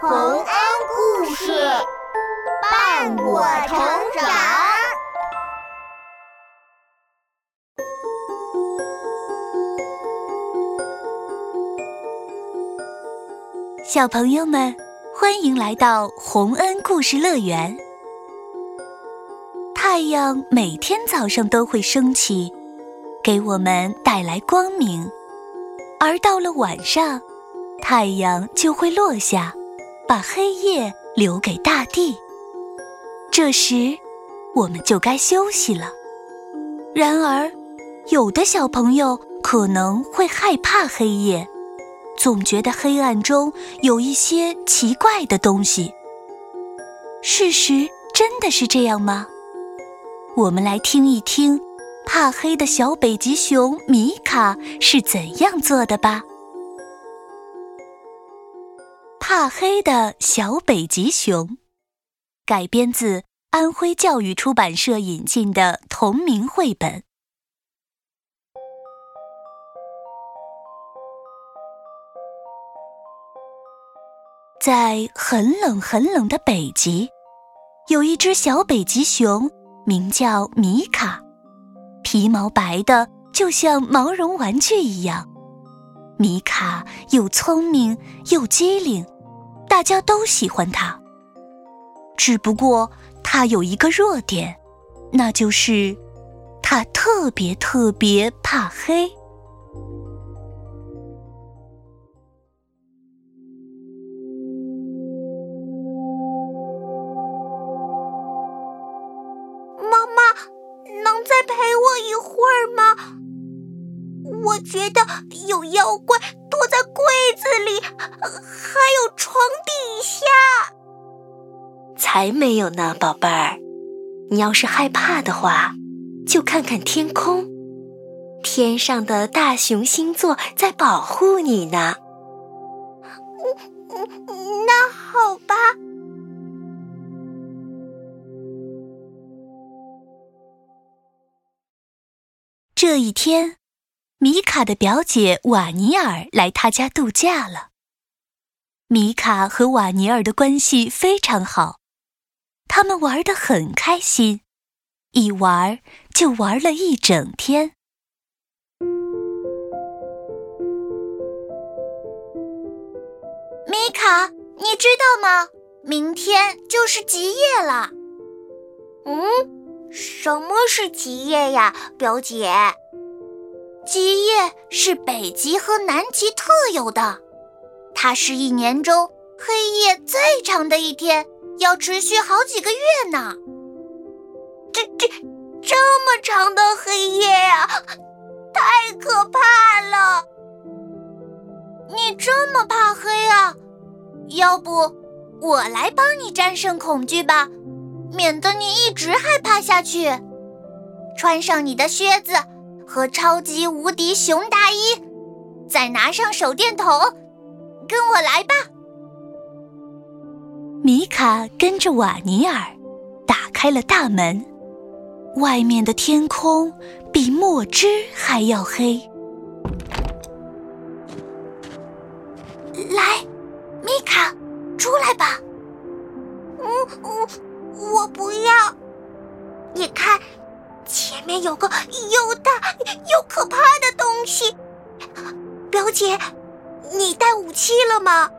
洪恩故事伴我成长。小朋友们，欢迎来到洪恩故事乐园。太阳每天早上都会升起，给我们带来光明，而到了晚上，太阳就会落下，把黑夜留给大地。这时，我们就该休息了。然而，有的小朋友可能会害怕黑夜。总觉得黑暗中有一些奇怪的东西。事实真的是这样吗？我们来听一听，怕黑的小北极熊米卡是怎样做的吧。怕黑的小北极熊，改编自安徽教育出版社引进的同名绘本。在很冷很冷的北极，有一只小北极熊，名叫米卡，皮毛白的就像毛绒玩具一样。米卡又聪明又机灵，大家都喜欢他。只不过他有一个弱点，那就是他特别特别怕黑。妈妈，能再陪我一会儿吗觉得有妖怪躲在柜子里，还有床底下。才没有呢，宝贝儿。你要是害怕的话，就看看天空，天上的大熊星座在保护你呢。嗯嗯，那好吧。这一天。米卡的表姐瓦尼尔来他家度假了。米卡和瓦尼尔的关系非常好，他们玩得很开心，一玩就玩了一整天。米卡，你知道吗？明天就是极夜了。嗯，什么是极夜呀，表姐？极夜是北极和南极特有的，它是一年中黑夜最长的一天，要持续好几个月呢。这这这么长的黑夜呀，太可怕了！你这么怕黑啊？要不我来帮你战胜恐惧吧，免得你一直害怕下去。穿上你的靴子。和超级无敌熊大衣，再拿上手电筒，跟我来吧。米卡跟着瓦尼尔打开了大门，外面的天空比墨汁还要黑。姐，你带武器了吗？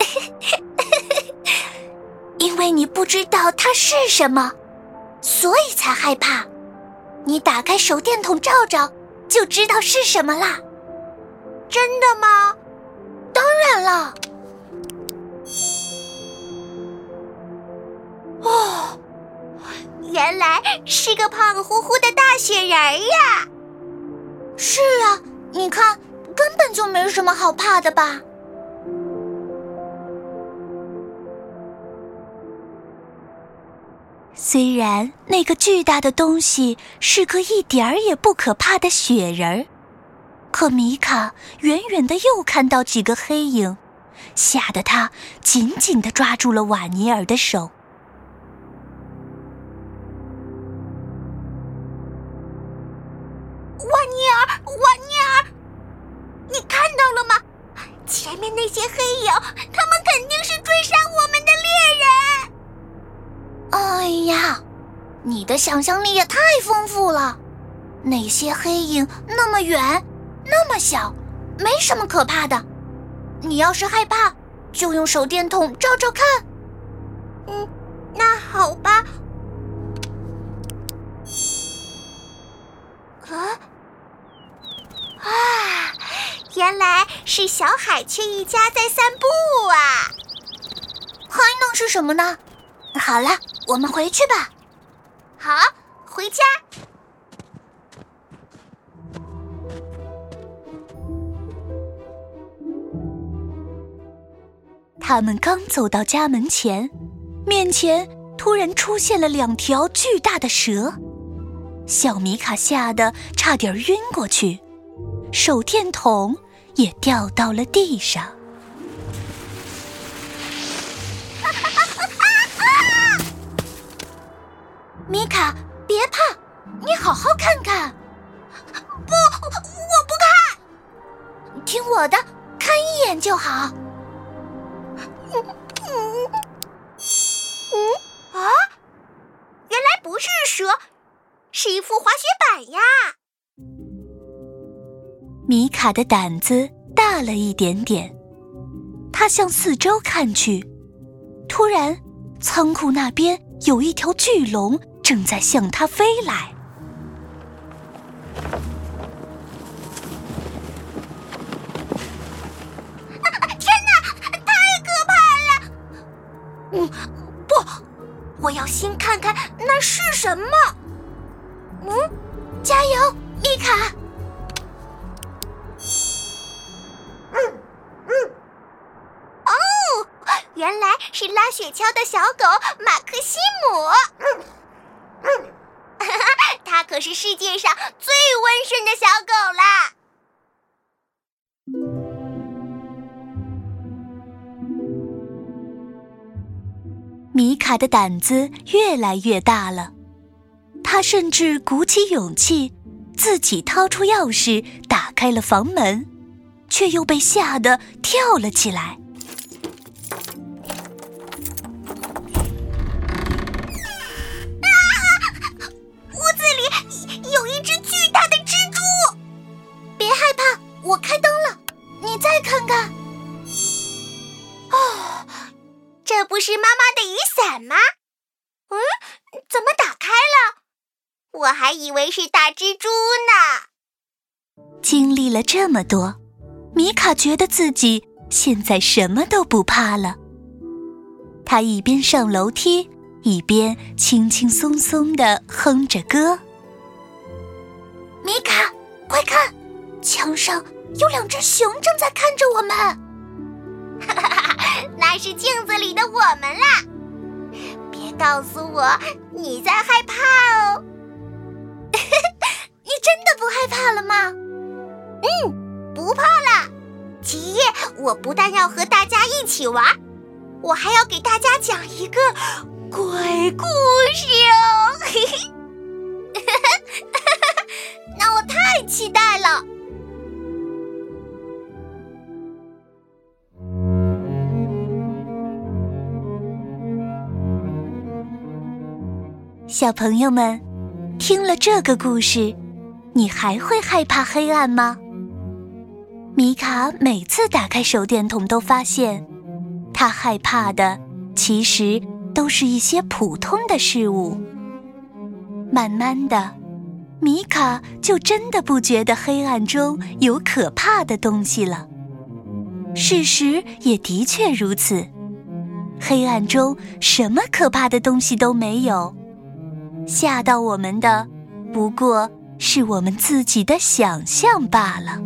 因为你不知道它是什么，所以才害怕。你打开手电筒照照，就知道是什么啦。真的吗？当然了。哦。原来是个胖乎乎的大雪人呀！是啊，你看，根本就没什么好怕的吧？虽然那个巨大的东西是个一点儿也不可怕的雪人儿，可米卡远远的又看到几个黑影，吓得他紧紧的抓住了瓦尼尔的手。你的想象力也太丰富了。那些黑影那么远，那么小，没什么可怕的。你要是害怕，就用手电筒照照看。嗯，那好吧。啊啊！原来是小海雀一家在散步啊！还能是什么呢？好了，我们回去吧。好，回家。他们刚走到家门前，面前突然出现了两条巨大的蛇，小米卡吓得差点晕过去，手电筒也掉到了地上。米卡，别怕，你好好看看。不，我不看，听我的，看一眼就好。啊！原来不是蛇，是一副滑雪板呀！米卡的胆子大了一点点，他向四周看去，突然，仓库那边有一条巨龙正在向他飞来。天哪，太可怕了嗯，不，我要先看看那是什么。嗯，加油，米卡！嗯嗯，哦，原来是拉雪橇的小狗马克西姆。我，是世界上最温顺的小狗啦。米卡的胆子越来越大了，他甚至鼓起勇气，自己掏出钥匙打开了房门，却又被吓得跳了起来。我开灯了，你再看看。哦。这不是妈妈的雨伞吗？嗯，怎么打开了？我还以为是大蜘蛛呢。经历了这么多，米卡觉得自己现在什么都不怕了。他一边上楼梯，一边轻轻松松的哼着歌。米卡，快看，墙上有两只熊正在看着我们。哈哈哈！那是镜子里的我们啦！别告诉我你在害怕哦！你真的不害怕了吗？嗯，不怕了。吉夜，我不但要和大家一起玩，我还要给大家讲一个鬼故事哦！嘿嘿，哈哈哈那我太期待了。小朋友们，听了这个故事，你还会害怕黑暗吗？米卡每次打开手电筒，都发现他害怕的其实都是一些普通的事物。慢慢的，米卡就真的不觉得黑暗中有可怕的东西了。事实也的确如此，黑暗中什么可怕的东西都没有。吓到我们的，不过是我们自己的想象罢了。